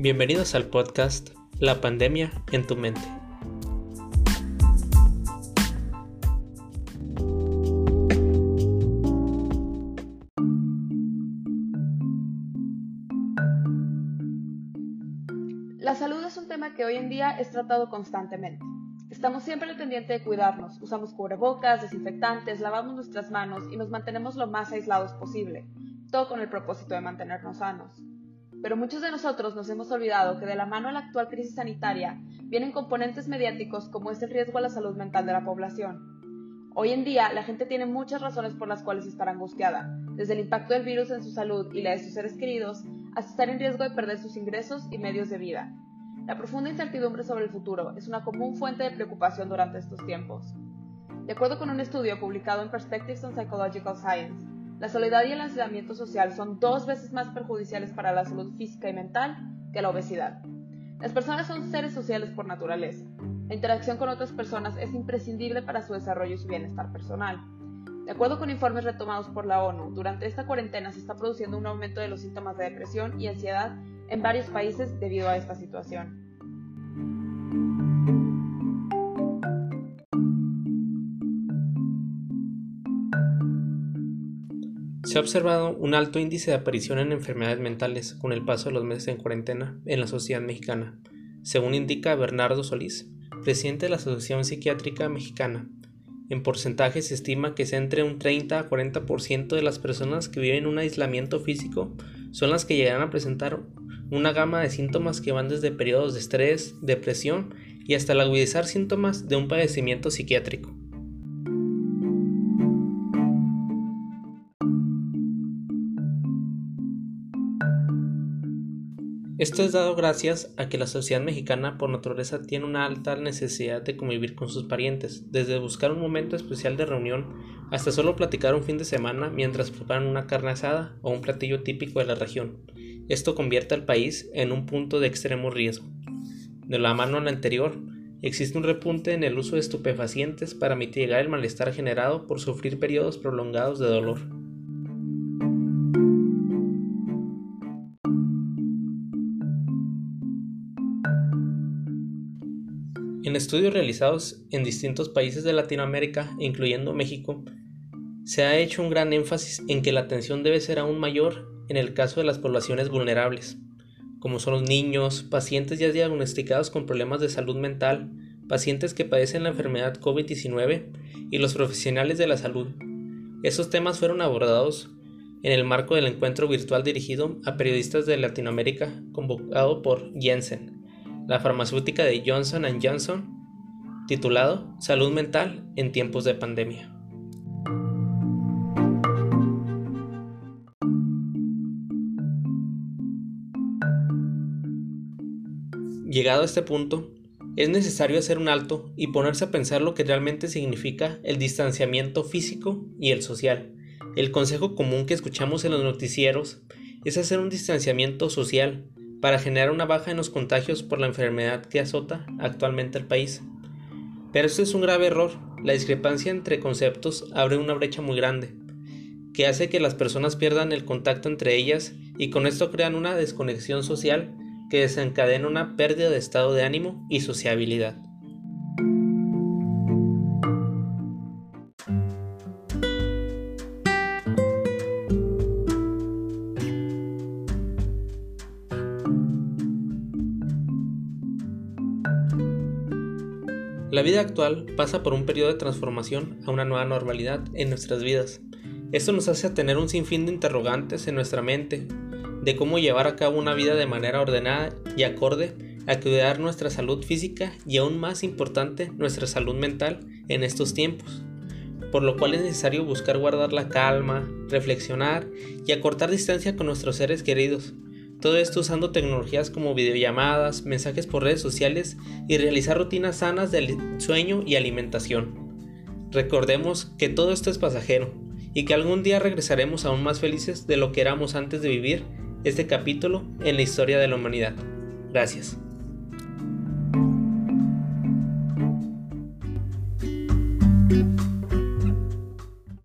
Bienvenidos al podcast La pandemia en tu mente. La salud es un tema que hoy en día es tratado constantemente. Estamos siempre al pendiente de cuidarnos, usamos cubrebocas, desinfectantes, lavamos nuestras manos y nos mantenemos lo más aislados posible, todo con el propósito de mantenernos sanos. Pero muchos de nosotros nos hemos olvidado que de la mano de la actual crisis sanitaria vienen componentes mediáticos como es el riesgo a la salud mental de la población. Hoy en día la gente tiene muchas razones por las cuales estar angustiada, desde el impacto del virus en su salud y la de sus seres queridos, hasta estar en riesgo de perder sus ingresos y medios de vida. La profunda incertidumbre sobre el futuro es una común fuente de preocupación durante estos tiempos. De acuerdo con un estudio publicado en Perspectives on Psychological Science, la soledad y el aislamiento social son dos veces más perjudiciales para la salud física y mental que la obesidad. Las personas son seres sociales por naturaleza. La interacción con otras personas es imprescindible para su desarrollo y su bienestar personal. De acuerdo con informes retomados por la ONU, durante esta cuarentena se está produciendo un aumento de los síntomas de depresión y ansiedad en varios países debido a esta situación. Se ha observado un alto índice de aparición en enfermedades mentales con el paso de los meses en cuarentena en la sociedad mexicana, según indica Bernardo Solís, presidente de la Asociación Psiquiátrica Mexicana. En porcentaje se estima que entre un 30 a 40% de las personas que viven un aislamiento físico son las que llegarán a presentar una gama de síntomas que van desde periodos de estrés, depresión y hasta el agudizar síntomas de un padecimiento psiquiátrico. Esto es dado gracias a que la sociedad mexicana por naturaleza tiene una alta necesidad de convivir con sus parientes, desde buscar un momento especial de reunión hasta solo platicar un fin de semana mientras preparan una carne asada o un platillo típico de la región. Esto convierte al país en un punto de extremo riesgo. De la mano a anterior, existe un repunte en el uso de estupefacientes para mitigar el malestar generado por sufrir periodos prolongados de dolor. En estudios realizados en distintos países de Latinoamérica, incluyendo México, se ha hecho un gran énfasis en que la atención debe ser aún mayor en el caso de las poblaciones vulnerables, como son los niños, pacientes ya diagnosticados con problemas de salud mental, pacientes que padecen la enfermedad COVID-19 y los profesionales de la salud. Esos temas fueron abordados en el marco del encuentro virtual dirigido a periodistas de Latinoamérica convocado por Jensen, la farmacéutica de Johnson ⁇ Johnson, titulado Salud Mental en tiempos de pandemia. Llegado a este punto, es necesario hacer un alto y ponerse a pensar lo que realmente significa el distanciamiento físico y el social. El consejo común que escuchamos en los noticieros es hacer un distanciamiento social, para generar una baja en los contagios por la enfermedad que azota actualmente al país. Pero esto es un grave error. La discrepancia entre conceptos abre una brecha muy grande, que hace que las personas pierdan el contacto entre ellas y con esto crean una desconexión social que desencadena una pérdida de estado de ánimo y sociabilidad. La vida actual pasa por un periodo de transformación a una nueva normalidad en nuestras vidas. Esto nos hace tener un sinfín de interrogantes en nuestra mente de cómo llevar a cabo una vida de manera ordenada y acorde a cuidar nuestra salud física y aún más importante nuestra salud mental en estos tiempos. Por lo cual es necesario buscar guardar la calma, reflexionar y acortar distancia con nuestros seres queridos, todo esto usando tecnologías como videollamadas, mensajes por redes sociales y realizar rutinas sanas de sueño y alimentación. Recordemos que todo esto es pasajero y que algún día regresaremos aún más felices de lo que éramos antes de vivir este capítulo en la historia de la humanidad. Gracias.